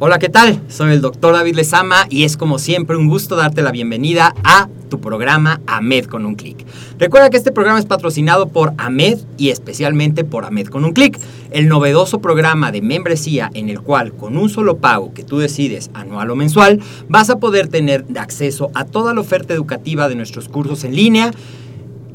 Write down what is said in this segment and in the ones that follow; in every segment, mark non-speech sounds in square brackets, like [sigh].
Hola, ¿qué tal? Soy el doctor David Lezama y es como siempre un gusto darte la bienvenida a tu programa AMED con un clic. Recuerda que este programa es patrocinado por AMED y especialmente por AMED con un clic, el novedoso programa de membresía en el cual con un solo pago que tú decides anual o mensual vas a poder tener acceso a toda la oferta educativa de nuestros cursos en línea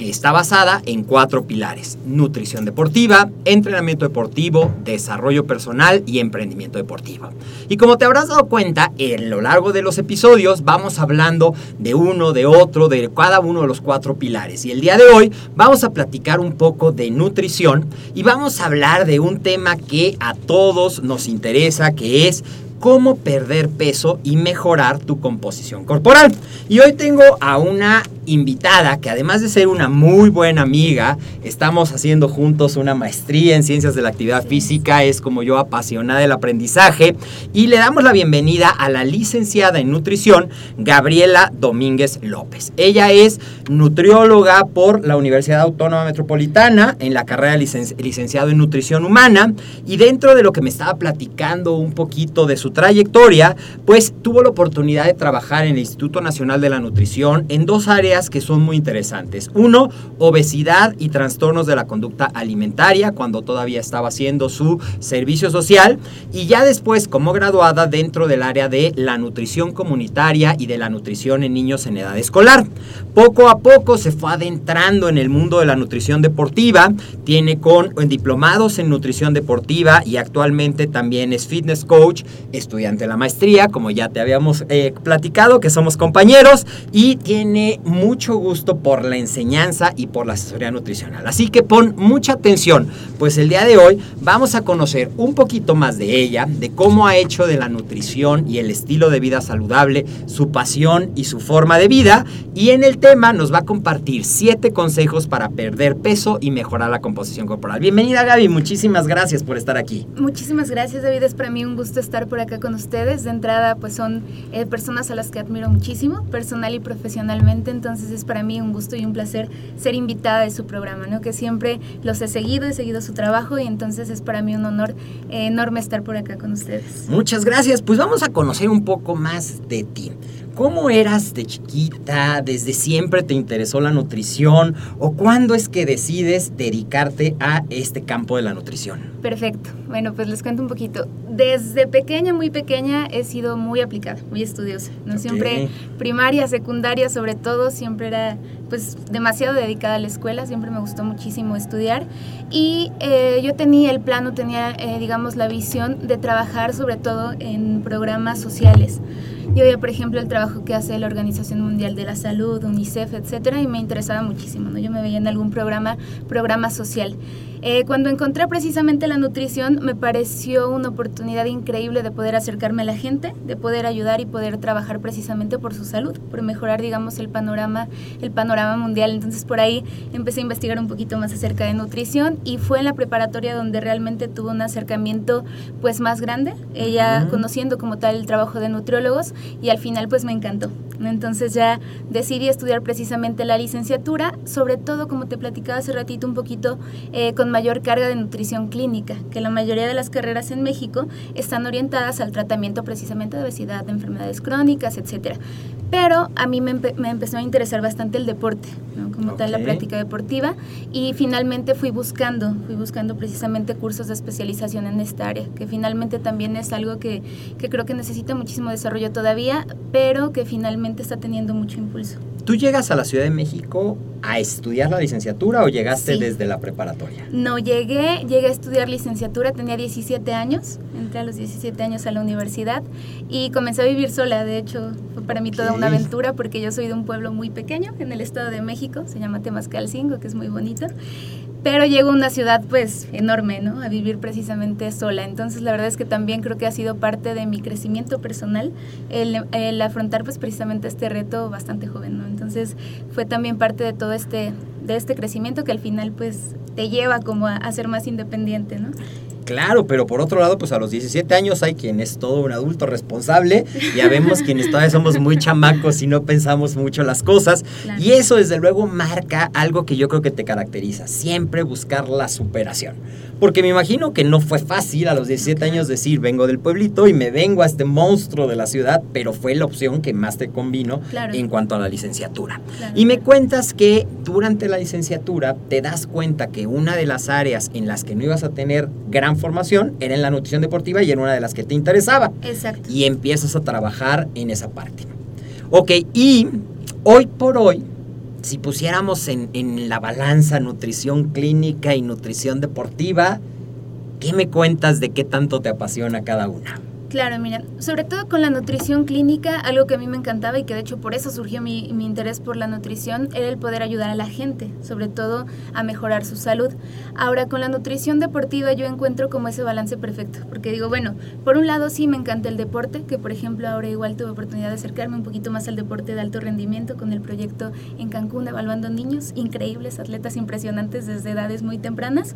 está basada en cuatro pilares. Nutrición deportiva, entrenamiento deportivo, desarrollo personal y emprendimiento deportivo. Y como te habrás dado cuenta, en lo largo de los episodios vamos hablando de uno, de otro, de cada uno de los cuatro pilares. Y el día de hoy vamos a platicar un poco de nutrición y vamos a hablar de un tema que a todos nos interesa, que es cómo perder peso y mejorar tu composición corporal. Y hoy tengo a una invitada que además de ser una muy buena amiga, estamos haciendo juntos una maestría en ciencias de la actividad física, es como yo apasionada del aprendizaje y le damos la bienvenida a la licenciada en nutrición Gabriela Domínguez López. Ella es nutrióloga por la Universidad Autónoma Metropolitana en la carrera licenciado en nutrición humana y dentro de lo que me estaba platicando un poquito de su trayectoria, pues tuvo la oportunidad de trabajar en el Instituto Nacional de la Nutrición en dos áreas que son muy interesantes. Uno, obesidad y trastornos de la conducta alimentaria, cuando todavía estaba haciendo su servicio social, y ya después como graduada dentro del área de la nutrición comunitaria y de la nutrición en niños en edad escolar. Poco a poco se fue adentrando en el mundo de la nutrición deportiva, tiene con diplomados en nutrición deportiva y actualmente también es fitness coach, estudiante de la maestría, como ya te habíamos eh, platicado, que somos compañeros, y tiene mucho gusto por la enseñanza y por la asesoría nutricional. Así que pon mucha atención, pues el día de hoy vamos a conocer un poquito más de ella, de cómo ha hecho de la nutrición y el estilo de vida saludable su pasión y su forma de vida, y en el tema nos va a compartir siete consejos para perder peso y mejorar la composición corporal. Bienvenida Gaby, muchísimas gracias por estar aquí. Muchísimas gracias David, es para mí un gusto estar por acá con ustedes. De entrada, pues son eh, personas a las que admiro muchísimo, personal y profesionalmente, entonces es para mí un gusto y un placer ser invitada de su programa, ¿no? Que siempre los he seguido, he seguido su trabajo y entonces es para mí un honor eh, enorme estar por acá con ustedes. Muchas gracias, pues vamos a conocer un poco más de ti. ¿Cómo eras de chiquita? ¿Desde siempre te interesó la nutrición? ¿O cuándo es que decides dedicarte a este campo de la nutrición? Perfecto. Bueno, pues les cuento un poquito. Desde pequeña, muy pequeña, he sido muy aplicada, muy estudiosa. ¿no? Siempre primaria, secundaria, sobre todo, siempre era pues demasiado dedicada a la escuela, siempre me gustó muchísimo estudiar. Y eh, yo tenía el plano, tenía, eh, digamos, la visión de trabajar sobre todo en programas sociales. Yo veía, por ejemplo, el trabajo que hace la Organización Mundial de la Salud, UNICEF, etcétera, y me interesaba muchísimo, ¿no? Yo me veía en algún programa, programa social. Eh, cuando encontré precisamente la nutrición, me pareció una oportunidad increíble de poder acercarme a la gente, de poder ayudar y poder trabajar precisamente por su salud, por mejorar, digamos, el panorama, el panorama mundial. Entonces por ahí empecé a investigar un poquito más acerca de nutrición y fue en la preparatoria donde realmente tuve un acercamiento pues más grande, ella conociendo como tal el trabajo de nutriólogos y al final pues me encantó. Entonces ya decidí estudiar precisamente la licenciatura, sobre todo como te platicaba hace ratito un poquito eh, con mayor carga de nutrición clínica, que la mayoría de las carreras en México están orientadas al tratamiento precisamente de obesidad, de enfermedades crónicas, etcétera. Pero a mí me, empezó a interesar bastante el deporte, como tal la práctica deportiva, y finalmente fui buscando, fui buscando precisamente cursos de especialización en esta área, que finalmente también es algo que, que creo que necesita muchísimo desarrollo todavía, pero que finalmente está teniendo mucho impulso. ¿Tú llegas a la Ciudad de México a estudiar la licenciatura o llegaste desde la preparatoria? No, llegué, llegué a estudiar licenciatura, tenía 17 años, entré a los 17 años a la universidad y comencé a vivir sola, de hecho fue para mí toda una aventura porque yo soy de un pueblo muy pequeño en el Estado de México, se llama Temascalcingo, que es muy bonito pero llego a una ciudad pues enorme, ¿no? A vivir precisamente sola. Entonces la verdad es que también creo que ha sido parte de mi crecimiento personal el, afrontar pues precisamente este reto bastante joven, ¿no? Entonces fue también parte de todo este, de este crecimiento que al final pues te lleva como a, a ser más independiente, ¿no? Claro, pero por otro lado, pues a los 17 años hay quien es todo un adulto responsable, ya vemos quienes todavía somos muy chamacos y no pensamos mucho las cosas, y eso desde luego marca algo que yo creo que te caracteriza, siempre buscar la superación. Porque me imagino que no fue fácil a los 17 años decir, vengo del pueblito y me vengo a este monstruo de la ciudad, pero fue la opción que más te convino en cuanto a la licenciatura. y me cuentas que durante la licenciatura te das cuenta que una de las áreas en las que no ibas a tener gran formación era en la nutrición deportiva y era una de las que te interesaba. Exacto. Y empiezas a trabajar en esa parte. Ok, y hoy por hoy, si pusiéramos en, en la balanza nutrición clínica y nutrición deportiva, ¿qué me cuentas de qué tanto te apasiona cada una? Claro, mira, sobre todo con la nutrición clínica, algo que a mí me encantaba y que de hecho por eso surgió mi, interés por la nutrición, era el poder ayudar a la gente, sobre todo a mejorar su salud. Ahora, con la nutrición deportiva yo encuentro como ese balance perfecto, porque digo, bueno, por un lado sí me encanta el deporte, que por ejemplo ahora igual tuve oportunidad de acercarme un poquito más al deporte de alto rendimiento con el proyecto en Cancún evaluando niños, increíbles, atletas impresionantes desde edades muy tempranas,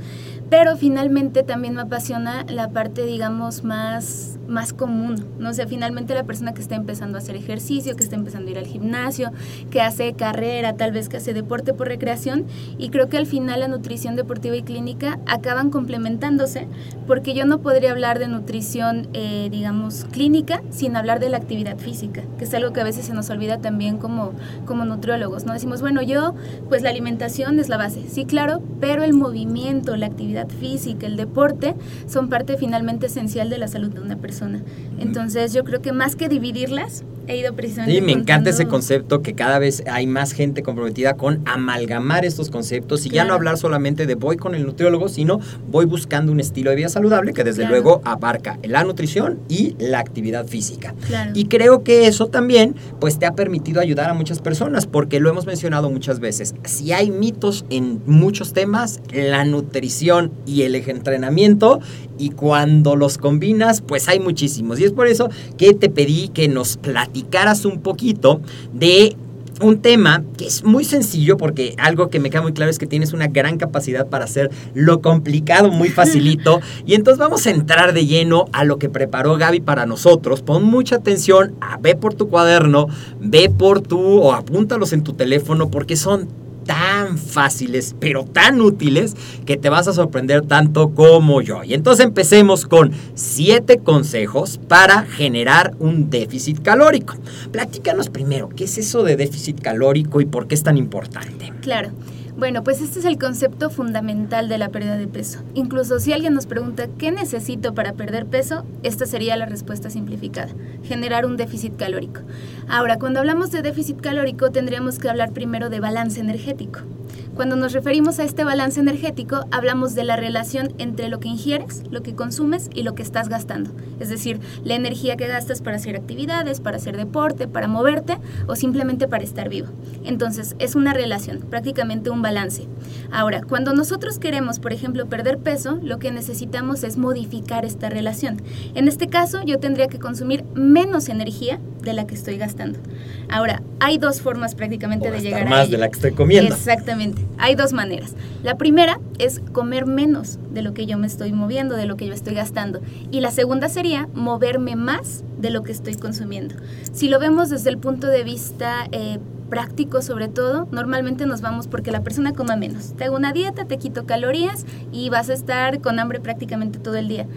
pero finalmente también me apasiona la parte, digamos, más, más común, no sé, finalmente la persona que está empezando a hacer ejercicio, que está empezando a ir al gimnasio, que hace carrera, tal vez que hace deporte por recreación, y creo que al final la nutrición deportiva y clínica acaban complementándose, porque yo no podría hablar de nutrición, eh, digamos, clínica sin hablar de la actividad física, que es algo que a veces se nos olvida también como, como nutriólogos, ¿no? Decimos, bueno, yo, pues la alimentación es la base, sí, claro, pero el movimiento, la actividad física, el deporte, son parte finalmente esencial de la salud de una persona. Entonces yo creo que más que dividirlas, he ido precisamente... Sí, me encanta ese concepto que cada vez hay más gente comprometida con amalgamar estos conceptos y ya no hablar solamente de voy con el nutriólogo, sino voy buscando un estilo de vida saludable que desde luego abarca la nutrición y la actividad física. Y creo que eso también pues te ha permitido ayudar a muchas personas porque lo hemos mencionado muchas veces. Si hay mitos en muchos temas, la nutrición y el entrenamiento y cuando los combinas pues hay muchísimos. Y es por eso que te pedí que nos platiques platicaras un poquito de un tema que es muy sencillo porque algo que me queda muy claro es que tienes una gran capacidad para hacer lo complicado muy facilito [laughs] y entonces vamos a entrar de lleno a lo que preparó Gaby para nosotros. Pon mucha atención, ve por tu cuaderno, ve por tu o apúntalos en tu teléfono porque son tan fáciles, pero tan útiles, que te vas a sorprender tanto como yo. Y entonces empecemos con siete consejos para generar un déficit calórico. Platícanos primero, ¿qué es eso de déficit calórico y por qué es tan importante? Claro. Bueno, pues este es el concepto fundamental de la pérdida de peso. Incluso si alguien nos pregunta qué necesito para perder peso, esta sería la respuesta simplificada, generar un déficit calórico. Ahora, cuando hablamos de déficit calórico, tendríamos que hablar primero de balance energético. Cuando nos referimos a este balance energético, hablamos de la relación entre lo que ingieres, lo que consumes y lo que estás gastando. Es decir, la energía que gastas para hacer actividades, para hacer deporte, para moverte o simplemente para estar vivo. Entonces, es una relación, prácticamente un balance. Ahora, cuando nosotros queremos, por ejemplo, perder peso, lo que necesitamos es modificar esta relación. En este caso, yo tendría que consumir menos energía de la que estoy gastando. Ahora, hay dos formas prácticamente de llegar más de la que estoy comiendo. Exactamente. Hay dos maneras. La primera es comer menos de lo que yo me estoy moviendo, de lo que yo estoy gastando. Y la segunda sería moverme más de lo que estoy consumiendo. Si lo vemos desde el punto de vista eh, práctico sobre todo, normalmente nos vamos porque la persona coma menos. Te hago una dieta, te quito calorías y vas a estar con hambre prácticamente todo el día.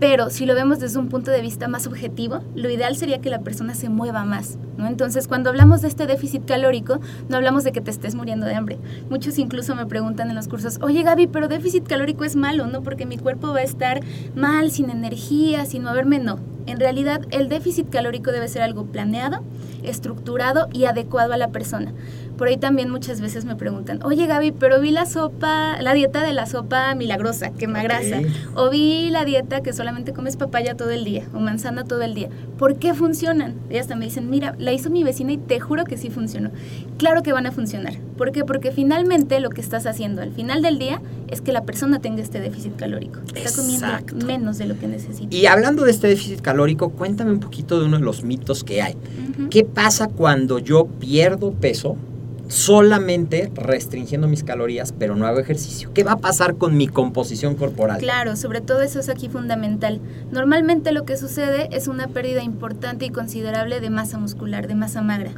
Pero si lo vemos desde un punto de vista más objetivo, lo ideal sería que la persona se mueva más. Entonces, cuando hablamos de este déficit calórico, no hablamos de que te estés muriendo de hambre. Muchos incluso me preguntan en los cursos, oye Gaby, pero déficit calórico es malo, ¿no? Porque mi cuerpo va a estar mal, sin energía, sin moverme, no. En realidad, el déficit calórico debe ser algo planeado, estructurado y adecuado a la persona. Por ahí también muchas veces me preguntan, oye Gaby, pero vi la sopa, la dieta de la sopa milagrosa, quema grasa, o vi la dieta que solamente comes papaya todo el día o manzana todo el día. ¿Por qué funcionan? Ellas hasta me dicen, mira, la hizo mi vecina y te juro que sí funcionó. Claro que van a funcionar. ¿Por qué? Porque finalmente lo que estás haciendo al final del día es que la persona tenga este déficit calórico. Está comiendo menos de lo que necesita. Y hablando de este déficit calórico, cuéntame un poquito de uno de los mitos que hay. ¿Qué pasa cuando yo pierdo peso? Solamente restringiendo mis calorías, pero no hago ejercicio. ¿Qué va a pasar con mi composición corporal? Claro, sobre todo eso es aquí fundamental. Normalmente lo que sucede es una pérdida importante y considerable de masa muscular, de masa magra.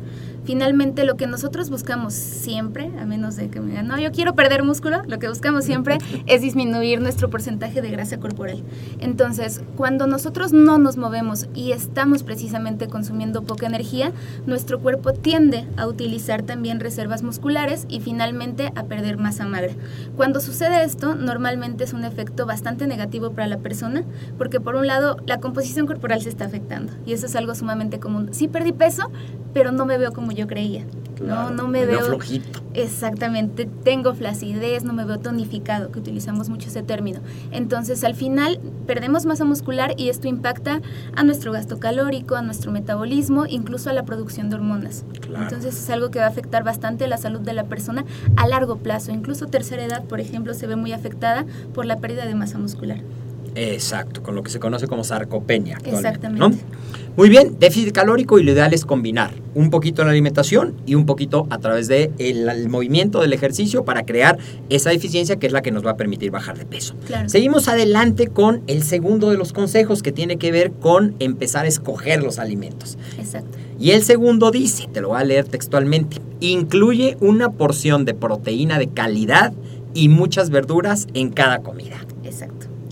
Finalmente lo que nosotros buscamos siempre, a menos de que me digan, no, yo quiero perder músculo, lo que buscamos siempre [laughs] es disminuir nuestro porcentaje de grasa corporal. Entonces, cuando nosotros no nos movemos y estamos precisamente consumiendo poca energía, nuestro cuerpo tiende a utilizar también reservas musculares y finalmente a perder masa magra. Cuando sucede esto, normalmente es un efecto bastante negativo para la persona, porque por un lado la composición corporal se está afectando y eso es algo sumamente común. Sí perdí peso, pero no me veo como yo creía. no, no me, veo, flojito. Exactamente, tengo flacidez, no me veo tonificado, que utilizamos mucho ese término. Entonces, al final perdemos masa muscular y esto impacta a nuestro gasto calórico, a nuestro metabolismo, incluso a la producción de hormonas. Entonces, es algo que va a afectar bastante la salud de la persona a largo plazo. Incluso tercera edad, por ejemplo, se ve muy afectada por la pérdida de masa muscular. Exacto, con lo que se conoce como sarcopenia. Exactamente. Muy bien, déficit calórico y lo ideal es combinar un poquito en la alimentación y un poquito a través del de el movimiento del ejercicio para crear esa eficiencia que es la que nos va a permitir bajar de peso. Seguimos adelante con el segundo de los consejos que tiene que ver con empezar a escoger los alimentos. Exacto. Y el segundo dice, te lo voy a leer textualmente, incluye una porción de proteína de calidad y muchas verduras en cada comida.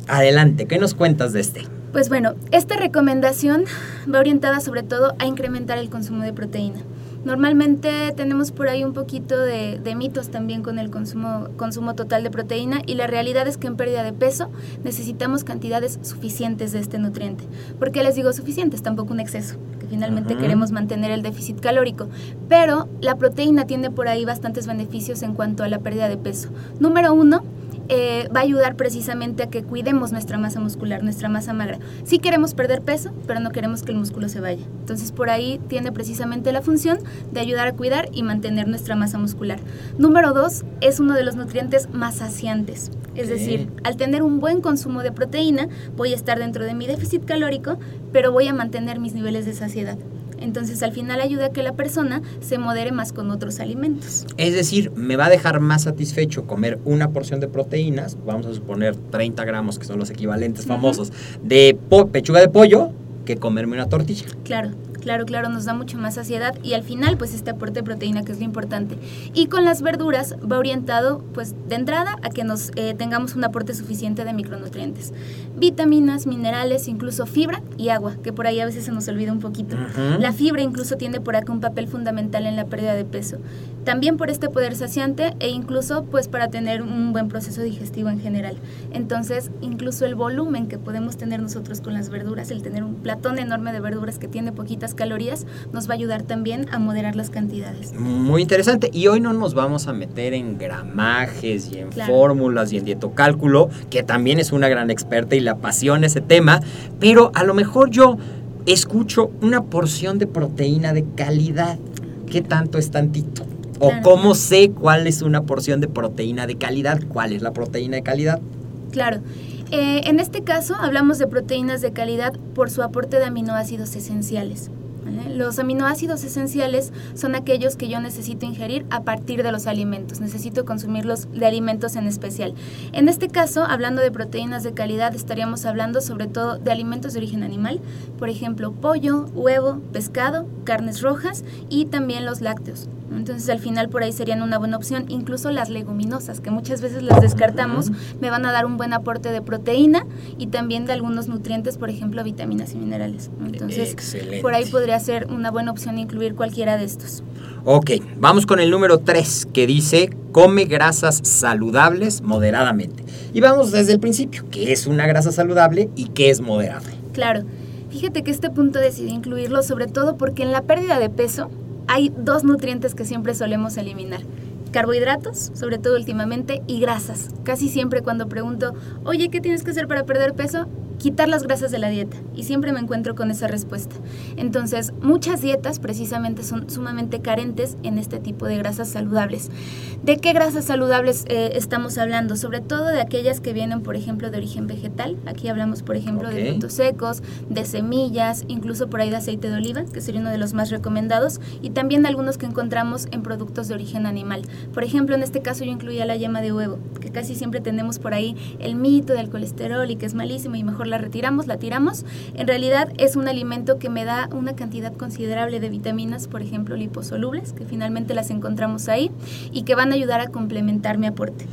Adelante, ¿qué nos cuentas de este? Pues bueno, esta recomendación va orientada sobre todo a incrementar el consumo de proteína. Normalmente tenemos por ahí un poquito de, mitos también con el consumo, consumo total de proteína y la realidad es que en pérdida de peso necesitamos cantidades suficientes de este nutriente. ¿Por qué les digo suficientes? Tampoco un exceso, que finalmente queremos mantener el déficit calórico. Pero la proteína tiene por ahí bastantes beneficios en cuanto a la pérdida de peso. Número uno, eh, va a ayudar precisamente a que cuidemos nuestra masa muscular, nuestra masa magra. Sí queremos perder peso, pero no queremos que el músculo se vaya. Entonces por ahí tiene precisamente la función de ayudar a cuidar y mantener nuestra masa muscular. Número dos, es uno de los nutrientes más saciantes. Es decir, al tener un buen consumo de proteína, voy a estar dentro de mi déficit calórico, pero voy a mantener mis niveles de saciedad. Entonces al final ayuda a que la persona se modere más con otros alimentos. Es decir, me va a dejar más satisfecho comer una porción de proteínas, vamos a suponer 30 gramos, que son los equivalentes famosos, de pechuga de pollo, que comerme una tortilla. Claro. Claro, claro, nos da mucho más saciedad y al final pues este aporte de proteína que es lo importante. Y con las verduras va orientado pues de entrada a que nos eh, tengamos un aporte suficiente de micronutrientes. Vitaminas, minerales, incluso fibra y agua, que por ahí a veces se nos olvida un poquito. La fibra incluso tiene por acá un papel fundamental en la pérdida de peso. También por este poder saciante e incluso pues para tener un buen proceso digestivo en general. Entonces, incluso el volumen que podemos tener nosotros con las verduras, el tener un platón enorme de verduras que tiene poquitas calorías, nos va a ayudar también a moderar las cantidades. Muy interesante. Y hoy no nos vamos a meter en gramajes y en fórmulas y en dietocálculo, que también es una gran experta y le apasiona ese tema, pero a lo mejor yo escucho una porción de proteína de calidad. ¿Qué tanto es tantito? ¿O cómo sé cuál es una porción de proteína de calidad? ¿Cuál es la proteína de calidad? Claro. Eh, en este caso hablamos de proteínas de calidad por su aporte de aminoácidos esenciales. Los aminoácidos esenciales son aquellos que yo necesito ingerir a partir de los alimentos, necesito consumirlos de alimentos en especial. En este caso, hablando de proteínas de calidad, estaríamos hablando sobre todo de alimentos de origen animal, por ejemplo, pollo, huevo, pescado, carnes rojas y también los lácteos. Entonces al final por ahí serían una buena opción. Incluso las leguminosas, que muchas veces las descartamos, me van a dar un buen aporte de proteína y también de algunos nutrientes, por ejemplo, vitaminas y minerales. Entonces por ahí podría ser una buena opción incluir cualquiera de estos. Ok, vamos con el número 3 que dice come grasas saludables moderadamente. Y vamos desde el principio, ¿qué es una grasa saludable y qué es moderada? Claro, fíjate que este punto decidí incluirlo sobre todo porque en la pérdida de peso hay dos nutrientes que siempre solemos eliminar. Carbohidratos, sobre todo últimamente, y grasas. Casi siempre cuando pregunto, oye, ¿qué tienes que hacer para perder peso? Quitar las grasas de la dieta y siempre me encuentro con esa respuesta. Entonces, muchas dietas precisamente son sumamente carentes en este tipo de grasas saludables. ¿De qué grasas saludables eh, estamos hablando? Sobre todo de aquellas que vienen, por ejemplo, de origen vegetal. Aquí hablamos, por ejemplo, de frutos secos, de semillas, incluso por ahí de aceite de oliva, que sería uno de los más recomendados, y también algunos que encontramos en productos de origen animal. Por ejemplo, en este caso yo incluía la yema de huevo, que casi siempre tenemos por ahí el mito del colesterol y que es malísimo y mejor la retiramos, la tiramos. En realidad es un alimento que me da una cantidad considerable de vitaminas, por ejemplo liposolubles, que finalmente las encontramos ahí y que van a ayudar a complementar mi aporte.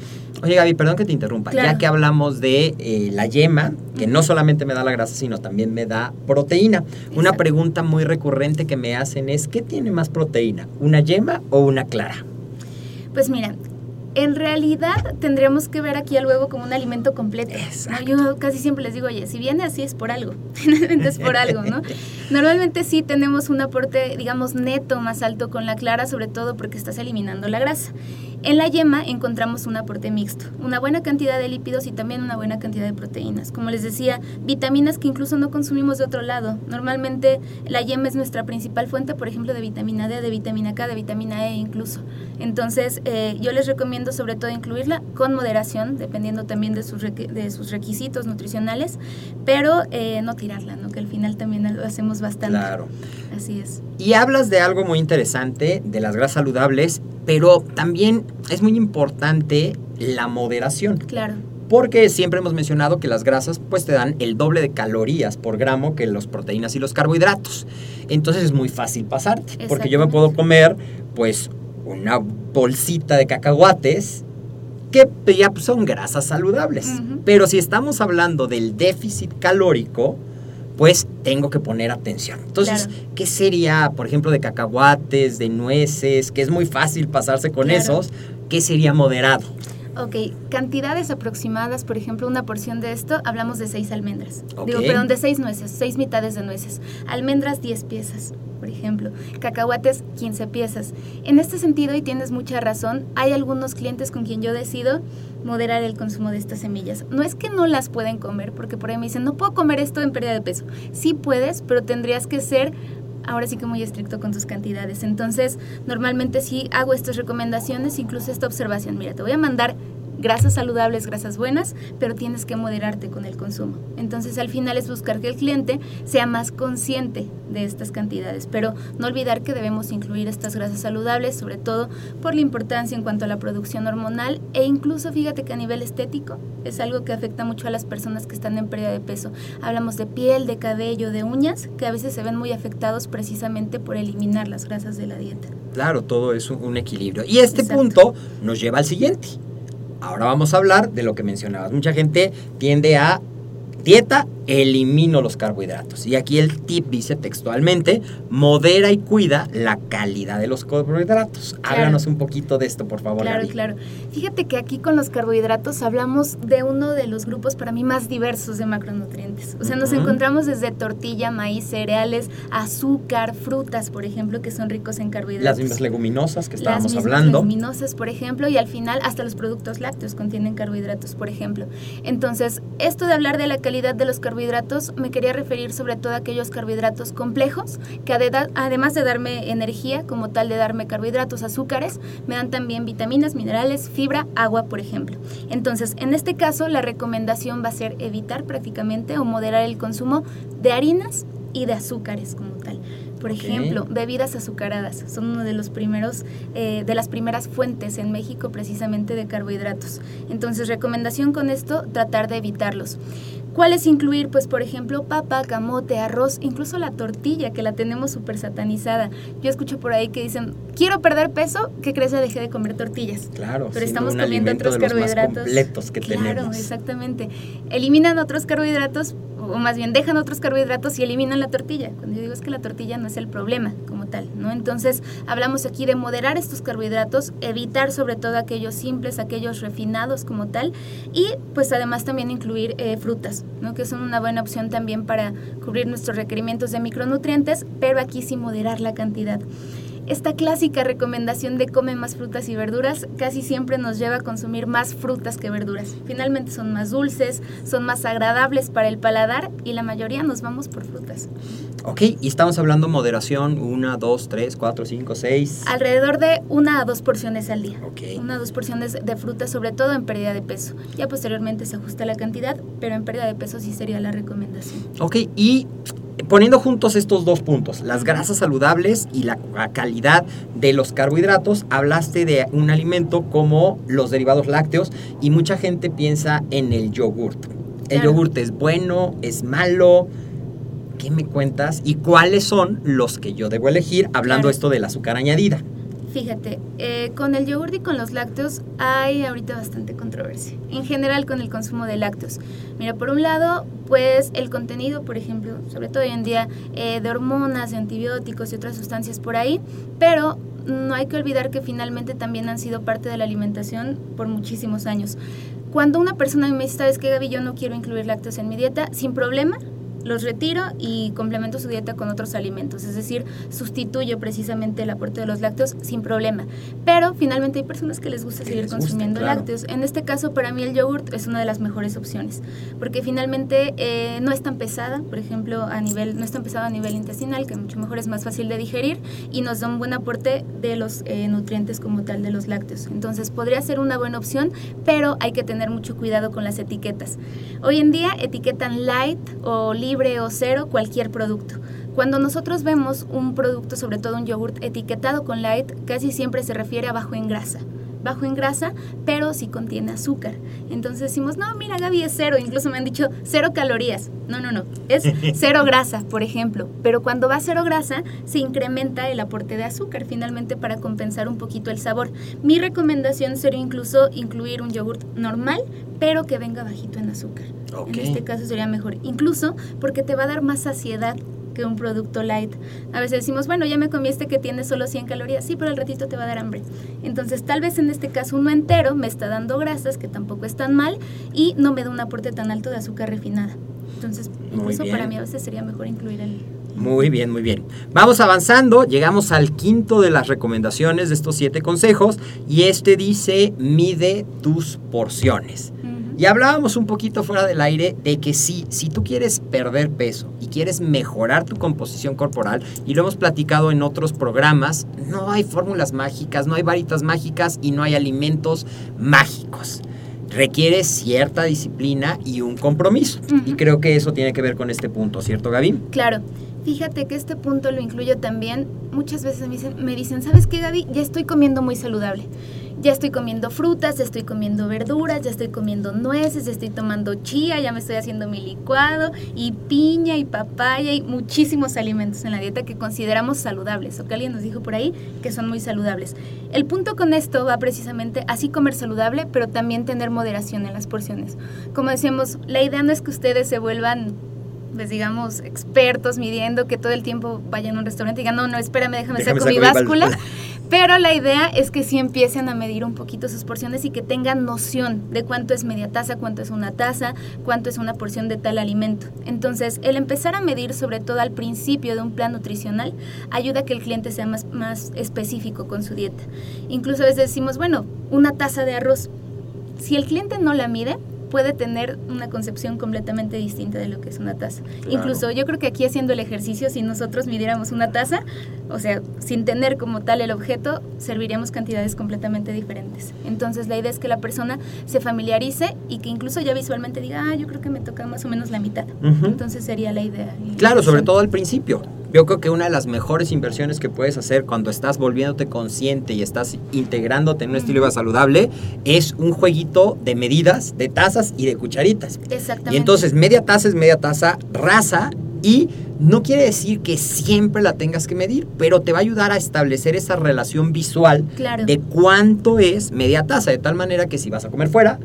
Oye Gaby, perdón que te interrumpa, ya que hablamos de eh, la yema, que no solamente me da la grasa, sino también me da proteína. Una pregunta muy recurrente que me hacen es, ¿qué tiene más proteína? ¿Una yema o una clara? Pues mira, en realidad tendríamos que ver aquí al huevo como un alimento completo. Yo casi siempre les digo, oye, si viene así es por algo, [laughs] finalmente es por algo, ¿no? Normalmente sí tenemos un aporte, digamos, neto más alto con la clara, sobre todo porque estás eliminando la grasa. En la yema encontramos un aporte mixto, una buena cantidad de lípidos y también una buena cantidad de proteínas. Como les decía, vitaminas que incluso no consumimos de otro lado. Normalmente la yema es nuestra principal fuente, por ejemplo, de vitamina D, de vitamina K, de vitamina E incluso. Entonces, eh, yo les recomiendo sobre todo incluirla con moderación, dependiendo también de sus, de sus requisitos nutricionales, pero eh, no tirarla, ¿no? que al final también lo hacemos bastante. Claro. Así es. Y hablas de algo muy interesante, de las grasas saludables, pero también es muy importante la moderación. Claro. Porque siempre hemos mencionado que las grasas pues te dan el doble de calorías por gramo que las proteínas y los carbohidratos. Entonces es muy fácil pasarte, porque yo me puedo comer pues una bolsita de cacahuates que ya son grasas saludables. Pero si estamos hablando del déficit calórico, pues tengo que poner atención. Entonces, ¿qué sería, por ejemplo, de cacahuates, de nueces, que es muy fácil pasarse con esos? ¿Qué sería moderado? Ok, cantidades aproximadas, por ejemplo, una porción de esto, hablamos de seis almendras. Digo, perdón, de seis nueces, seis mitades de nueces. Almendras, diez piezas, por ejemplo. Cacahuates, 15 piezas. En este sentido, y tienes mucha razón, hay algunos clientes con quien yo decido moderar el consumo de estas semillas. No es que no las pueden comer, porque por ahí me dicen, no puedo comer esto en pérdida de peso. Sí puedes, pero tendrías que ser ahora sí que muy estricto con tus cantidades. Entonces, normalmente sí hago estas recomendaciones, incluso esta observación. Mira, te voy a mandar grasas saludables, grasas buenas, pero tienes que moderarte con el consumo. Entonces al final es buscar que el cliente sea más consciente de estas cantidades, pero no olvidar que debemos incluir estas grasas saludables, sobre todo por la importancia en cuanto a la producción hormonal e incluso fíjate que a nivel estético es algo que afecta mucho a las personas que están en pérdida de peso. Hablamos de piel, de cabello, de uñas, que a veces se ven muy afectados precisamente por eliminar las grasas de la dieta. Claro, todo es un equilibrio. Y este punto nos lleva al siguiente. Ahora vamos a hablar de lo que mencionabas. Mucha gente tiende a dieta elimino los carbohidratos. Y aquí el tip dice textualmente, modera y cuida la calidad de los carbohidratos. Háblanos un poquito de esto, por favor. Claro, Gaby. claro. Fíjate que aquí con los carbohidratos hablamos de uno de los grupos para mí más diversos de macronutrientes. O sea, nos encontramos desde tortilla, maíz, cereales, azúcar, frutas, por ejemplo, que son ricos en carbohidratos. Las mismas leguminosas que Las estábamos mismas hablando. leguminosas, por ejemplo, y al final hasta los productos lácteos contienen carbohidratos, por ejemplo. Entonces, esto de hablar de la calidad de los carbohidratos, me quería referir sobre todo a aquellos carbohidratos complejos, que ade- además de darme energía, como tal de darme carbohidratos, azúcares, me dan también vitaminas, minerales, fibra, agua, por ejemplo. Entonces, en este caso, la recomendación va a ser evitar prácticamente o moderar el consumo de harinas y de azúcares como tal. Por ejemplo, bebidas azucaradas son uno de los primeros, eh, de las primeras fuentes en México precisamente de carbohidratos. Entonces, recomendación con esto, tratar de evitarlos. ¿Cuáles incluir? Pues, por ejemplo, papa, camote, arroz, incluso la tortilla, que la tenemos súper satanizada. Yo escucho por ahí que dicen, quiero perder peso, ¿qué crees? Ya dejé de comer tortillas. Claro, Pero estamos un comiendo otros de los más carbohidratos. completos que claro, tenemos. exactamente. Eliminan otros carbohidratos, o más bien dejan otros carbohidratos y eliminan la tortilla. Cuando yo digo es que la tortilla no es el problema como ¿no? Entonces, hablamos aquí de moderar estos carbohidratos, evitar sobre todo aquellos simples, aquellos refinados como tal, y pues además también incluir eh, frutas. Que son una buena opción también para cubrir nuestros requerimientos de micronutrientes, pero aquí sí moderar la cantidad. Esta clásica recomendación de come más frutas y verduras casi siempre nos lleva a consumir más frutas que verduras. Finalmente son más dulces, son más agradables para el paladar y la mayoría nos vamos por frutas. Ok, y estamos hablando moderación, una, dos, tres, cuatro, cinco, seis. Alrededor de una a dos porciones al día. Ok. Una a dos porciones de frutas, sobre todo en pérdida de peso. Ya posteriormente se ajusta la cantidad, pero en pérdida de peso sí sería la recomendación. Ok, y poniendo juntos estos dos puntos, las grasas saludables y la calidad de los carbohidratos, hablaste de un alimento como los derivados lácteos y mucha gente piensa en el yogurt. ¿El Claro. yogurt es bueno? ¿Es malo? ¿Qué me cuentas? ¿Y cuáles son los que yo debo elegir hablando Claro. esto del azúcar añadida? Fíjate, eh, con el yogur y con los lácteos hay ahorita bastante controversia. En general con el consumo de lácteos. Mira, por un lado, pues el contenido, por ejemplo, sobre todo hoy en día, eh, de hormonas, de antibióticos y otras sustancias por ahí, pero no hay que olvidar que finalmente también han sido parte de la alimentación por muchísimos años. Cuando una persona me dice, ¿sabes qué, Gaby? Yo no quiero incluir lácteos en mi dieta, sin problema, los retiro y complemento su dieta con otros alimentos, es decir, sustituyo precisamente el aporte de los lácteos sin problema. Pero finalmente hay personas que les gusta seguir les gusta, consumiendo claro. lácteos. En este caso, para mí el yogurt es una de las mejores opciones, porque finalmente eh, no es tan pesada, por ejemplo, a nivel no es tan pesada a nivel intestinal, que mucho mejor es más fácil de digerir y nos da un buen aporte de los eh, nutrientes como tal de los lácteos. Entonces podría ser una buena opción, pero hay que tener mucho cuidado con las etiquetas. Hoy en día etiquetan light o libre o cero cualquier producto. Cuando nosotros vemos un producto, sobre todo un yogurt etiquetado con light, casi siempre se refiere a bajo en grasa. Bajo en grasa, pero sí contiene azúcar. Entonces decimos, no, mira Gaby es cero. Incluso me han dicho cero calorías. No, no, no. Es [laughs] cero grasa, por ejemplo. Pero cuando va a cero grasa, se incrementa el aporte de azúcar, finalmente para compensar un poquito el sabor. Mi recomendación sería incluso incluir un yogurt normal, pero que venga bajito en azúcar. En este caso sería mejor. Incluso porque te va a dar más saciedad que un producto light. A veces decimos, bueno, ya me comí este que tiene solo 100 calorías. Sí, pero al ratito te va a dar hambre. Entonces, tal vez en este caso uno entero me está dando grasas, que tampoco es tan mal, y no me da un aporte tan alto de azúcar refinada. Entonces, incluso para mí a veces sería mejor incluir el... Muy bien, muy bien. Vamos avanzando, llegamos al quinto de las recomendaciones de estos siete consejos y este dice mide tus porciones. Ujú. Y hablábamos un poquito fuera del aire de que sí, si tú quieres perder peso y quieres mejorar tu composición corporal, y lo hemos platicado en otros programas, no hay fórmulas mágicas, no hay varitas mágicas y no hay alimentos mágicos. Requiere cierta disciplina y un compromiso. Y creo que eso tiene que ver con este punto, ¿cierto, Gaby? Claro. Fíjate que este punto lo incluyo también. Muchas veces me dicen, me dicen, ¿sabes qué, Gaby? Ya estoy comiendo muy saludable. Ya estoy comiendo frutas, ya estoy comiendo verduras, ya estoy comiendo nueces, ya estoy tomando chía, ya me estoy haciendo mi licuado, y piña, y papaya, y muchísimos alimentos en la dieta que consideramos saludables, o que alguien nos dijo por ahí que son muy saludables. El punto con esto va precisamente así comer saludable, pero también tener moderación en las porciones. Como decíamos, la idea no es que ustedes se vuelvan pues digamos, expertos midiendo que todo el tiempo vayan a un restaurante y digan, no, no, espérame, déjame, Déjame saco saco mi báscula. [laughs] Pero la idea es que sí empiecen a medir un poquito sus porciones y que tengan noción de cuánto es media taza, cuánto es una taza, cuánto es una porción de tal alimento. Entonces, el empezar a medir, sobre todo al principio de un plan nutricional, ayuda a que el cliente sea más, más específico con su dieta. Incluso a veces decimos, bueno, una taza de arroz. Si el cliente no la mide, puede tener una concepción completamente distinta de lo que es una taza. Claro. Incluso yo creo que aquí haciendo el ejercicio, si nosotros midiéramos una taza, o sea, sin tener como tal el objeto, serviríamos cantidades completamente diferentes. Entonces la idea es que la persona se familiarice y que incluso ya visualmente diga, ah, yo creo que me toca más o menos la mitad. Entonces sería la idea. Claro, la sobre todo al principio. Yo creo que una de las mejores inversiones que puedes hacer cuando estás volviéndote consciente y estás integrándote en un estilo de vida saludable es un jueguito de medidas, de tazas y de cucharitas. Exactamente. Y entonces media taza es media taza rasa y no quiere decir que siempre la tengas que medir, pero te va a ayudar a establecer esa relación visual Claro. de cuánto es media taza, de tal manera que si vas a comer fuera,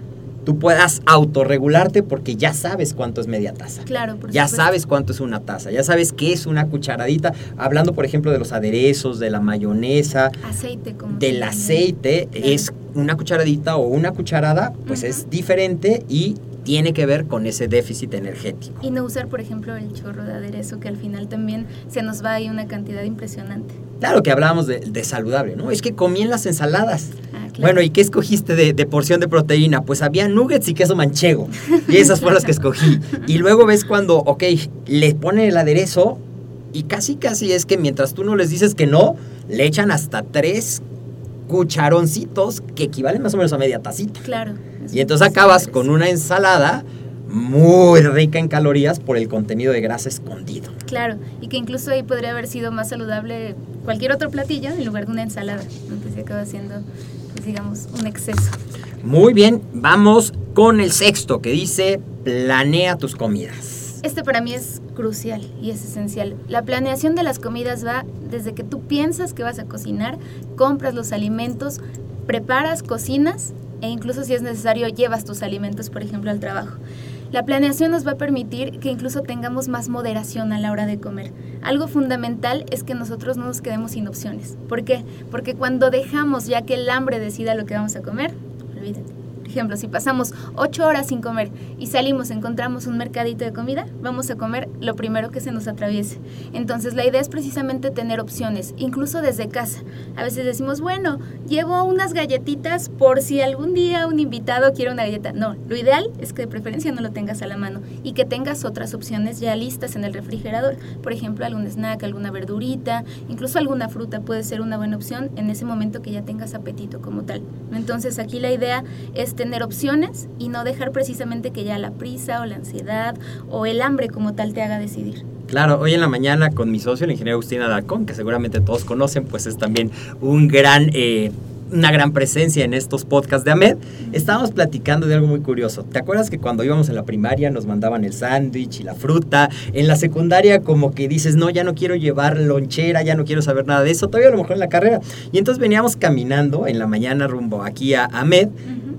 tú puedas autorregularte porque ya sabes cuánto es media taza. Claro, por Ya supuesto. sabes cuánto es una taza, ya sabes qué es una cucharadita. Hablando, por ejemplo, de los aderezos, de la mayonesa, Aceite como del aceite, Claro. es una cucharadita o una cucharada, pues es diferente y tiene que ver con ese déficit energético. Y no usar, por ejemplo, el chorro de aderezo, que al final también se nos va ahí una cantidad impresionante. Claro que hablábamos de, de saludable, ¿no? Es que comí en las ensaladas. Ah, claro. Bueno, ¿y qué escogiste de, de porción de proteína? Pues había nuggets y queso manchego. Y esas fueron las que escogí. Y luego ves cuando, ok, le ponen el aderezo y casi casi es que mientras tú no les dices que no, le echan hasta tres cucharoncitos que equivalen más o menos a media tacita. Claro. Y entonces acabas con una ensalada muy rica en calorías por el contenido de grasa escondido. Claro, y que incluso ahí podría haber sido más saludable cualquier otro platillo en lugar de una ensalada, que se acaba siendo, pues digamos, un exceso. Muy bien, vamos con el sexto que dice planea tus comidas. Este para mí es crucial y es esencial. La planeación de las comidas va desde que tú piensas que vas a cocinar, compras los alimentos, preparas, cocinas e incluso si es necesario llevas tus alimentos, por ejemplo, al trabajo. La planeación nos va a permitir que incluso tengamos más moderación a la hora de comer. Algo fundamental es que nosotros no nos quedemos sin opciones. ¿Por qué? Porque cuando dejamos ya que el hambre decida lo que vamos a comer, olvídate. Ejemplo, si pasamos ocho horas sin comer y salimos, encontramos un mercadito de comida, vamos a comer lo primero que se nos atraviese. Entonces, la idea es precisamente tener opciones, incluso desde casa. A veces decimos, bueno, llevo unas galletitas por si algún día un invitado quiere una galleta. No, lo ideal es que de preferencia no lo tengas a la mano y que tengas otras opciones ya listas en el refrigerador. Por ejemplo, algún snack, alguna verdurita, incluso alguna fruta puede ser una buena opción en ese momento que ya tengas apetito como tal. Entonces, aquí la idea es tener opciones y no dejar precisamente que ya la prisa o la ansiedad o el hambre como tal te haga decidir. Claro, hoy en la mañana con mi socio, el ingeniero Agustín Alarcón, que seguramente todos conocen, pues es también un gran, eh, una gran presencia en estos podcasts de Ahmed. Estábamos platicando de algo muy curioso. ¿Te acuerdas que cuando íbamos en la primaria nos mandaban el sándwich y la fruta? En la secundaria como que dices, no, ya no quiero llevar lonchera, ya no quiero saber nada de eso. Todavía a lo mejor en la carrera. Y entonces veníamos caminando en la mañana rumbo aquí a Ahmed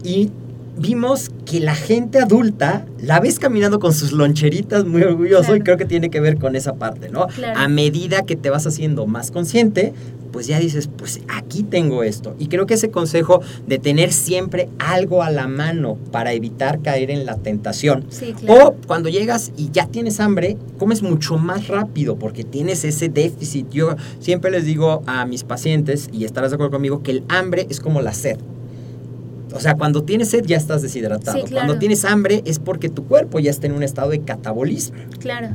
y vimos que la gente adulta la ves caminando con sus loncheritas muy orgulloso y creo que tiene que ver con esa parte, ¿no? Claro. A medida que te vas haciendo más consciente, pues ya dices, pues aquí tengo esto. Y creo que ese consejo de tener siempre algo a la mano para evitar caer en la tentación. Sí, claro. O cuando llegas y ya tienes hambre, comes mucho más rápido porque tienes ese déficit. Yo siempre les digo a mis pacientes, y estarás de acuerdo conmigo, que el hambre es como la sed. O sea, cuando tienes sed ya estás deshidratado. Sí, claro. Cuando tienes hambre es porque tu cuerpo ya está en un estado de catabolismo. Claro.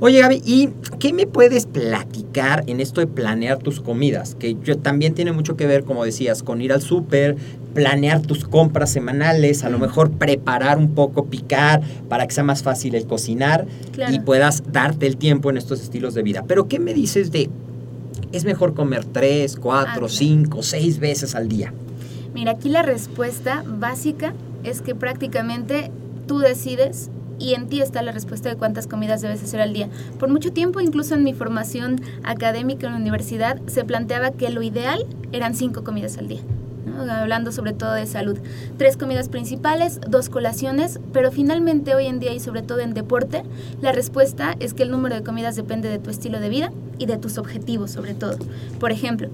Oye Gaby, ¿y qué me puedes platicar en esto de planear tus comidas? Que yo, también tiene mucho que ver, como decías, con ir al súper, planear tus compras semanales, a lo mejor preparar un poco, picar, para que sea más fácil el cocinar Claro. y puedas darte el tiempo en estos estilos de vida. Pero ¿qué me dices de, es mejor comer tres, cuatro, Ah, claro. cinco, seis veces al día? Mira, aquí la respuesta básica es que prácticamente tú decides y en ti está la respuesta de cuántas comidas debes hacer al día. Por mucho tiempo, incluso en mi formación académica en la universidad, se planteaba que lo ideal eran cinco comidas al día. hablando sobre todo de salud. Tres comidas principales, dos colaciones, pero finalmente hoy en día y sobre todo en deporte, la respuesta es que el número de comidas depende de tu estilo de vida y de tus objetivos sobre todo. Por ejemplo,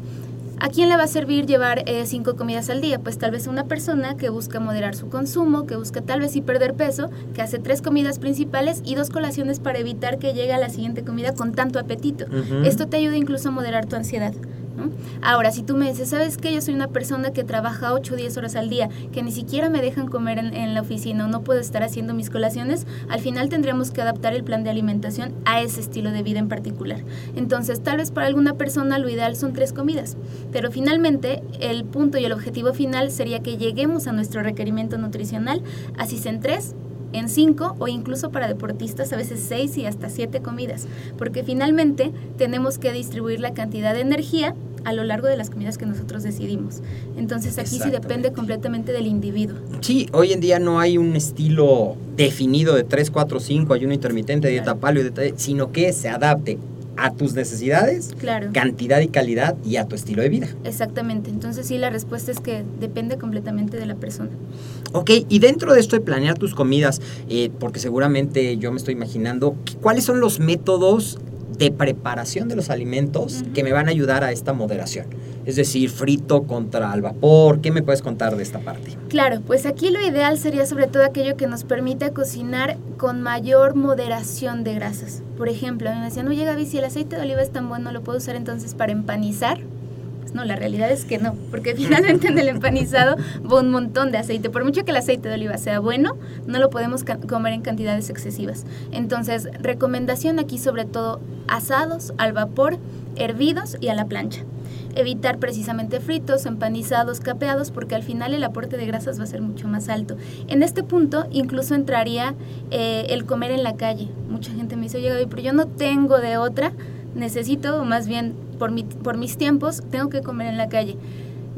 ¿A quién le va a servir llevar eh, cinco comidas al día? Pues tal vez a una persona que busca moderar su consumo, que busca tal vez sí perder peso, que hace tres comidas principales y dos colaciones para evitar que llegue a la siguiente comida con tanto apetito. Esto te ayuda incluso a moderar tu ansiedad. Ahora, si tú me dices, ¿sabes qué? Yo soy una persona que trabaja 8 o 10 horas al día, que ni siquiera me dejan comer en, la oficina o no puedo estar haciendo mis colaciones, al final tendríamos que adaptar el plan de alimentación a ese estilo de vida en particular. Entonces, tal vez para alguna persona lo ideal son tres comidas, pero finalmente el punto y el objetivo final sería que lleguemos a nuestro requerimiento nutricional, así sean tres en cinco o incluso para deportistas a veces seis y hasta siete comidas, porque finalmente tenemos que distribuir la cantidad de energía a lo largo de las comidas que nosotros decidimos. Entonces aquí sí depende completamente del individuo. Sí, hoy en día no hay un estilo definido de 3, 4, 5, ayuno intermitente, dieta paleo, sino que se adapte a tus necesidades, claro. cantidad y calidad y a tu estilo de vida. Exactamente, entonces sí, la respuesta es que depende completamente de la persona. Ok, y dentro de esto de planear tus comidas, eh, porque seguramente yo me estoy imaginando, ¿cuáles son los métodos de preparación de los alimentos que me van a ayudar a esta moderación. Es decir, frito contra al vapor. ¿Qué me puedes contar de esta parte? Claro, pues aquí lo ideal sería sobre todo aquello que nos permite cocinar con mayor moderación de grasas. Por ejemplo, a mí me decían, oye Gaby, si el aceite de oliva es tan bueno, ¿lo puedo usar entonces para empanizar? Pues no, la realidad es que no, porque [laughs] finalmente en el empanizado va un montón de aceite. Por mucho que el aceite de oliva sea bueno, no lo podemos comer en cantidades excesivas. Entonces, recomendación aquí sobre todo asados, al vapor, hervidos y a la plancha evitar precisamente fritos, empanizados, capeados, porque al final el aporte de grasas va a ser mucho más alto. En este punto incluso entraría eh, el comer en la calle. Mucha gente me dice, oye pero yo no tengo de otra, necesito, o más bien por, mi, por mis tiempos, tengo que comer en la calle.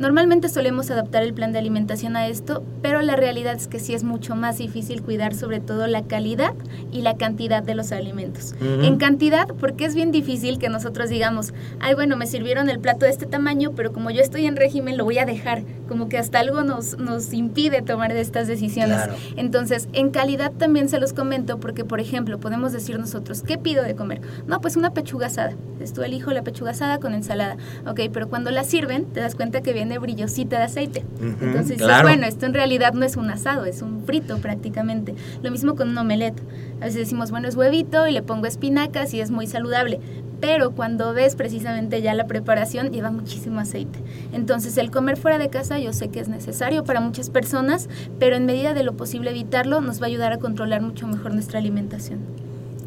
Normalmente solemos adaptar el plan de alimentación a esto, pero la realidad es que sí es mucho más difícil cuidar sobre todo la calidad y la cantidad de los alimentos. En cantidad, porque es bien difícil que nosotros digamos, ay, bueno, me sirvieron el plato de este tamaño, pero como yo estoy en régimen, lo voy a dejar. Como que hasta algo nos, nos impide tomar estas decisiones. Entonces, en calidad también se los comento, porque, por ejemplo, podemos decir nosotros, ¿qué pido de comer? No, pues una pechuga asada. Entonces, tú elijo la pechuga asada con ensalada. Ok, pero cuando la sirven, te das cuenta que viene brillosita de aceite. Entonces bueno, esto en realidad no es un asado, es un frito prácticamente. Lo mismo con un omelette. A veces decimos, bueno, es huevito y le pongo espinacas y es muy saludable. Pero cuando ves precisamente ya la preparación, lleva muchísimo aceite. Entonces el comer fuera de casa yo sé que es necesario para muchas personas, pero en medida de lo posible evitarlo nos va a ayudar a controlar mucho mejor nuestra alimentación.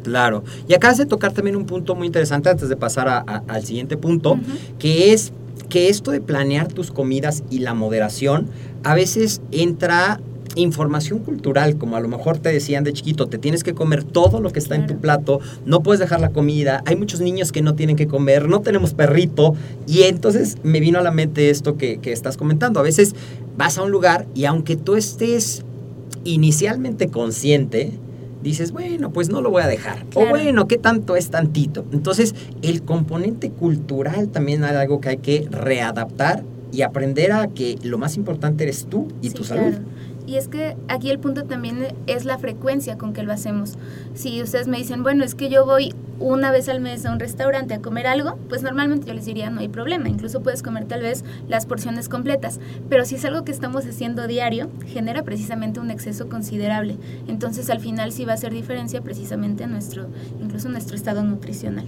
Claro. Y acabas de tocar también un punto muy interesante antes de pasar al siguiente punto, que es que esto de planear tus comidas y la moderación, a veces entra información cultural, como a lo mejor te decían de chiquito, te tienes que comer todo lo que está en tu plato, no puedes dejar la comida, hay muchos niños que no tienen que comer, no tenemos perrito, y entonces me vino a la mente esto que, que estás comentando, a veces vas a un lugar y aunque tú estés inicialmente consciente, dices, bueno, pues no lo voy a dejar. O bueno, ¿qué tanto es tantito? Entonces, el componente cultural también es algo que hay que readaptar y aprender a que lo más importante eres tú y tu salud. Y es que aquí el punto también es la frecuencia con que lo hacemos. Si ustedes me dicen, bueno, es que yo voy una vez al mes a un restaurante a comer algo, pues normalmente yo les diría no hay problema, incluso puedes comer tal vez las porciones completas, pero si es algo que estamos haciendo diario, genera precisamente un exceso considerable. Entonces al final sí va a hacer diferencia precisamente en nuestro, incluso en nuestro estado nutricional.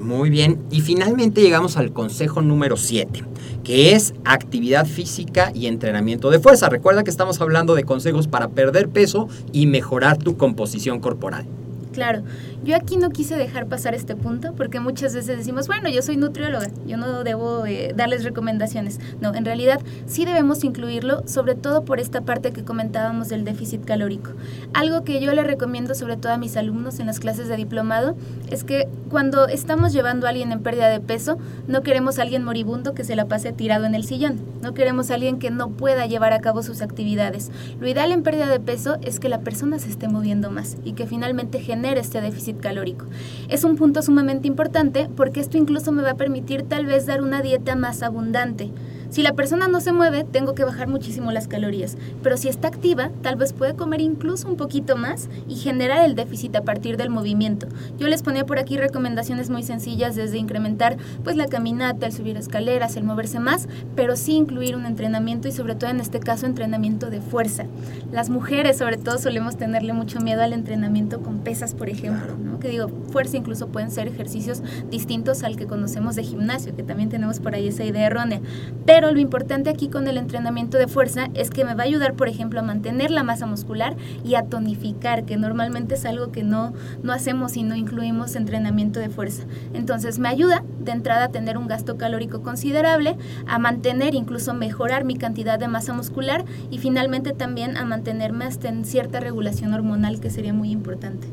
Muy bien, y finalmente llegamos al consejo número 7, que es actividad física y entrenamiento de fuerza. Recuerda que estamos hablando de consejos para perder peso y mejorar tu composición corporal. Claro, yo aquí no quise dejar pasar este punto porque muchas veces decimos, bueno, yo soy nutrióloga, yo no debo eh, darles recomendaciones. No, en realidad sí debemos incluirlo, sobre todo por esta parte que comentábamos del déficit calórico. Algo que yo le recomiendo sobre todo a mis alumnos en las clases de diplomado es que cuando estamos llevando a alguien en pérdida de peso, no queremos a alguien moribundo que se la pase tirado en el sillón, no queremos a alguien que no pueda llevar a cabo sus actividades. Lo ideal en pérdida de peso es que la persona se esté moviendo más y que finalmente genere este déficit calórico. Es un punto sumamente importante porque esto incluso me va a permitir tal vez dar una dieta más abundante Si la persona no se mueve, tengo que bajar muchísimo las calorías, pero si está activa, tal vez puede comer incluso un poquito más y generar el déficit a partir del movimiento. Yo les ponía por aquí recomendaciones muy sencillas desde incrementar pues la caminata, el subir escaleras, el moverse más, pero sí incluir un entrenamiento y sobre todo en este caso entrenamiento de fuerza. Las mujeres sobre todo solemos tenerle mucho miedo al entrenamiento con pesas, por ejemplo, ¿no? que digo, fuerza incluso pueden ser ejercicios distintos al que conocemos de gimnasio, que también tenemos por ahí esa idea errónea. Pero lo importante aquí con el entrenamiento de fuerza es que me va a ayudar, por ejemplo, a mantener la masa muscular y a tonificar, que normalmente es algo que no, no hacemos si no incluimos entrenamiento de fuerza. Entonces me ayuda de entrada a tener un gasto calórico considerable, a mantener, incluso mejorar mi cantidad de masa muscular y finalmente también a mantenerme hasta en cierta regulación hormonal que sería muy importante.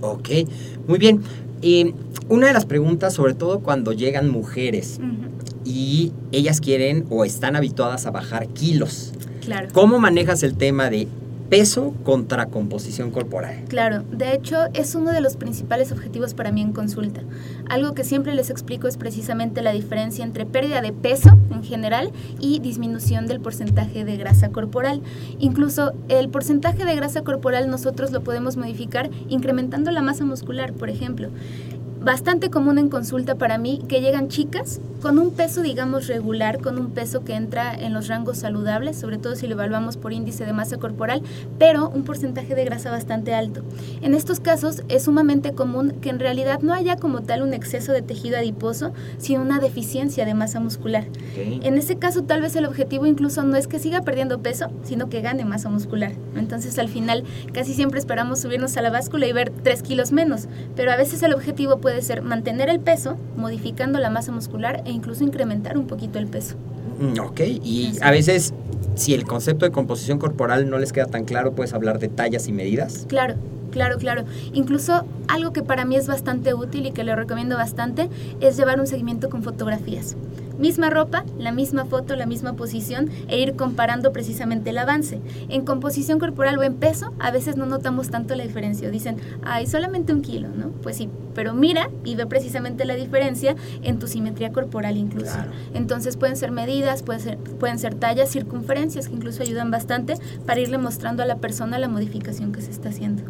Ok, muy bien. Eh, una de las preguntas, sobre todo cuando llegan mujeres y ellas quieren o están habituadas a bajar kilos. Claro. ¿Cómo manejas el tema de peso contra composición corporal. Claro, de hecho es uno de los principales objetivos para mí en consulta. Algo que siempre les explico es precisamente la diferencia entre pérdida de peso en general y disminución del porcentaje de grasa corporal. Incluso el porcentaje de grasa corporal nosotros lo podemos modificar incrementando la masa muscular, por ejemplo bastante común en consulta para mí que llegan chicas con un peso, digamos, regular, con un peso que entra en los rangos saludables, sobre todo si lo evaluamos por índice de masa corporal, pero un porcentaje de grasa bastante alto. En estos casos es sumamente común que en realidad no haya como tal un exceso de tejido adiposo, sino una deficiencia de masa muscular. En ese caso tal vez el objetivo incluso no es que siga perdiendo peso, sino que gane masa muscular. Entonces al final casi siempre esperamos subirnos a la báscula y ver 3 kilos menos, pero a veces el objetivo puede ser mantener el peso, modificando la masa muscular e incluso incrementar un poquito el peso. Mm, ok, y a veces si el concepto de composición corporal no les queda tan claro, puedes hablar de tallas y medidas. Claro, claro, claro. Incluso algo que para mí es bastante útil y que le recomiendo bastante es llevar un seguimiento con fotografías misma ropa, la misma foto, la misma posición e ir comparando precisamente el avance. En composición corporal o en peso, a veces no notamos tanto la diferencia. Dicen, hay solamente un kilo, ¿no? Pues sí, pero mira y ve precisamente la diferencia en tu simetría corporal incluso. Entonces pueden ser medidas, pueden ser, pueden ser tallas, circunferencias que incluso ayudan bastante para irle mostrando a la persona la modificación que se está haciendo.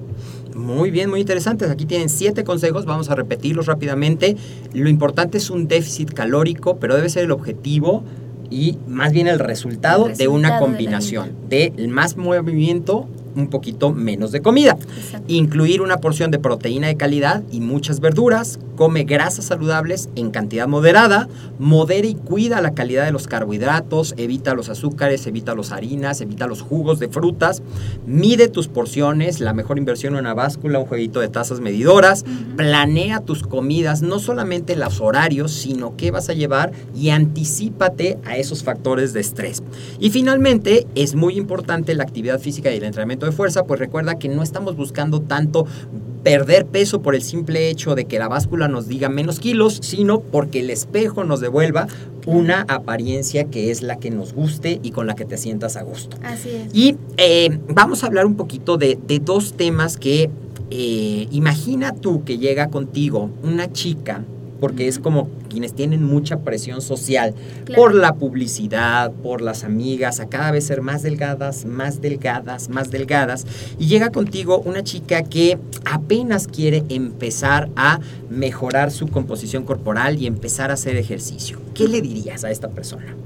Muy bien, muy interesantes. Aquí tienen siete consejos, vamos a repetirlos rápidamente. Lo importante es un déficit calórico, pero debe ser el objetivo y más bien el resultado, de una combinación de, de más movimiento un poquito menos de comida. Incluir una porción de proteína de calidad y muchas verduras. Come grasas saludables en cantidad moderada. Modera y cuida la calidad de los carbohidratos. Evita los azúcares, evita las harinas, evita los jugos de frutas. Mide tus porciones. La mejor inversión en una báscula, un jueguito de tazas medidoras. Planea tus comidas, no solamente los horarios, sino qué vas a llevar y anticípate a esos factores de estrés. Y finalmente, es muy importante la actividad física y el entrenamiento de fuerza, pues recuerda que no estamos buscando tanto perder peso por el simple hecho de que la báscula nos diga menos kilos, sino porque el espejo nos devuelva una apariencia que es la que nos guste y con la que te sientas a gusto. Así es. Y eh, vamos a hablar un poquito de, dos temas que eh, imagina tú que llega contigo una chica porque es como quienes tienen mucha presión social por la publicidad, por las amigas, a cada vez ser más delgadas, más delgadas, más delgadas. Y llega contigo una chica que apenas quiere empezar a mejorar su composición corporal y empezar a hacer ejercicio. ¿Qué le dirías a esta persona?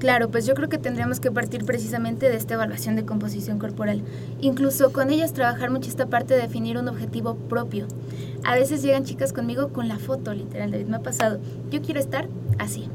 Claro, pues yo creo que tendríamos que partir precisamente de esta evaluación de composición corporal. Incluso con ellas trabajar mucho esta parte de definir un objetivo propio. A veces llegan chicas conmigo con la foto, literal, David, me ha pasado. Yo quiero estar así,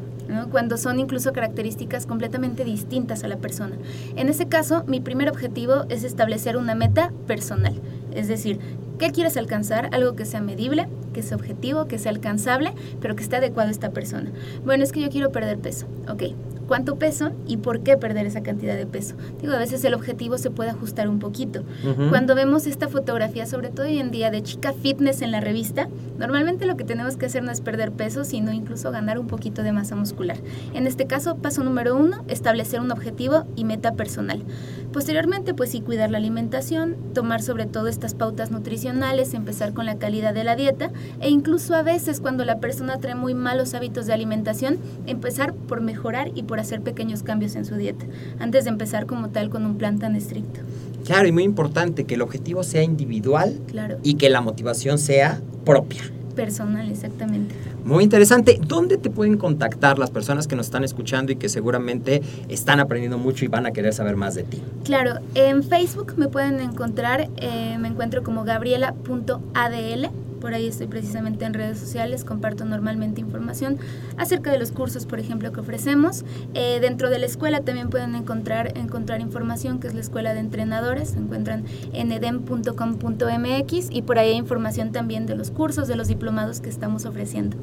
cuando son incluso características completamente distintas a la persona. En ese caso, mi primer objetivo es establecer una meta personal, es decir, ¿qué quieres alcanzar? Algo que sea medible, que sea objetivo, que sea alcanzable, pero que esté adecuado a esta persona. Bueno, es que yo quiero perder peso, ok, cuánto peso y por qué perder esa cantidad de peso. Digo, a veces el objetivo se puede ajustar un poquito. Cuando vemos esta fotografía, sobre todo hoy en día, de chica fitness en la revista, normalmente lo que tenemos que hacer no es perder peso, sino incluso ganar un poquito de masa muscular. En este caso, paso número uno, establecer un objetivo y meta personal. Posteriormente, pues sí, cuidar la alimentación, tomar sobre todo estas pautas nutricionales, empezar con la calidad de la dieta e incluso a veces cuando la persona trae muy malos hábitos de alimentación, empezar por mejorar y por hacer pequeños cambios en su dieta, antes de empezar como tal con un plan tan estricto. Claro, y muy importante que el objetivo sea individual Claro. y que la motivación sea propia. Personal, exactamente. Muy interesante. ¿Dónde te pueden contactar las personas que nos están escuchando y que seguramente están aprendiendo mucho y van a querer saber más de ti? Claro, en Facebook me pueden encontrar, eh, me encuentro como gabriela.adl, por ahí estoy precisamente en redes sociales, comparto normalmente información acerca de los cursos, por ejemplo, que ofrecemos. Eh, dentro de la escuela también pueden encontrar, encontrar información, que es la escuela de entrenadores, se encuentran en edem.com.mx y por ahí hay información también de los cursos, de los diplomados que estamos ofreciendo.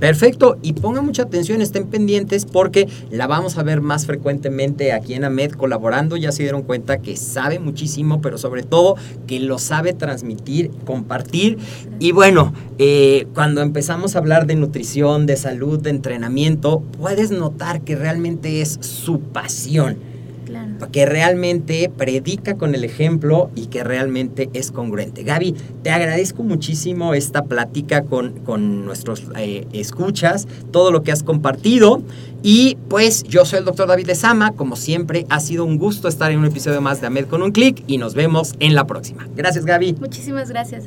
Perfecto, y pongan mucha atención, estén pendientes porque la vamos a ver más frecuentemente aquí en AMED colaborando. Ya se dieron cuenta que sabe muchísimo, pero sobre todo que lo sabe transmitir, compartir. Y bueno, eh, cuando empezamos a hablar de nutrición, de salud, de entrenamiento, puedes notar que realmente es su pasión Claro. que realmente predica con el ejemplo y que realmente es congruente. Gaby, te agradezco muchísimo esta plática con, con nuestros eh, escuchas, todo lo que has compartido. Y pues yo soy el doctor David Lezama, como siempre ha sido un gusto estar en un episodio más de AMED con un clic y nos vemos en la próxima. Gracias Gaby. Muchísimas gracias.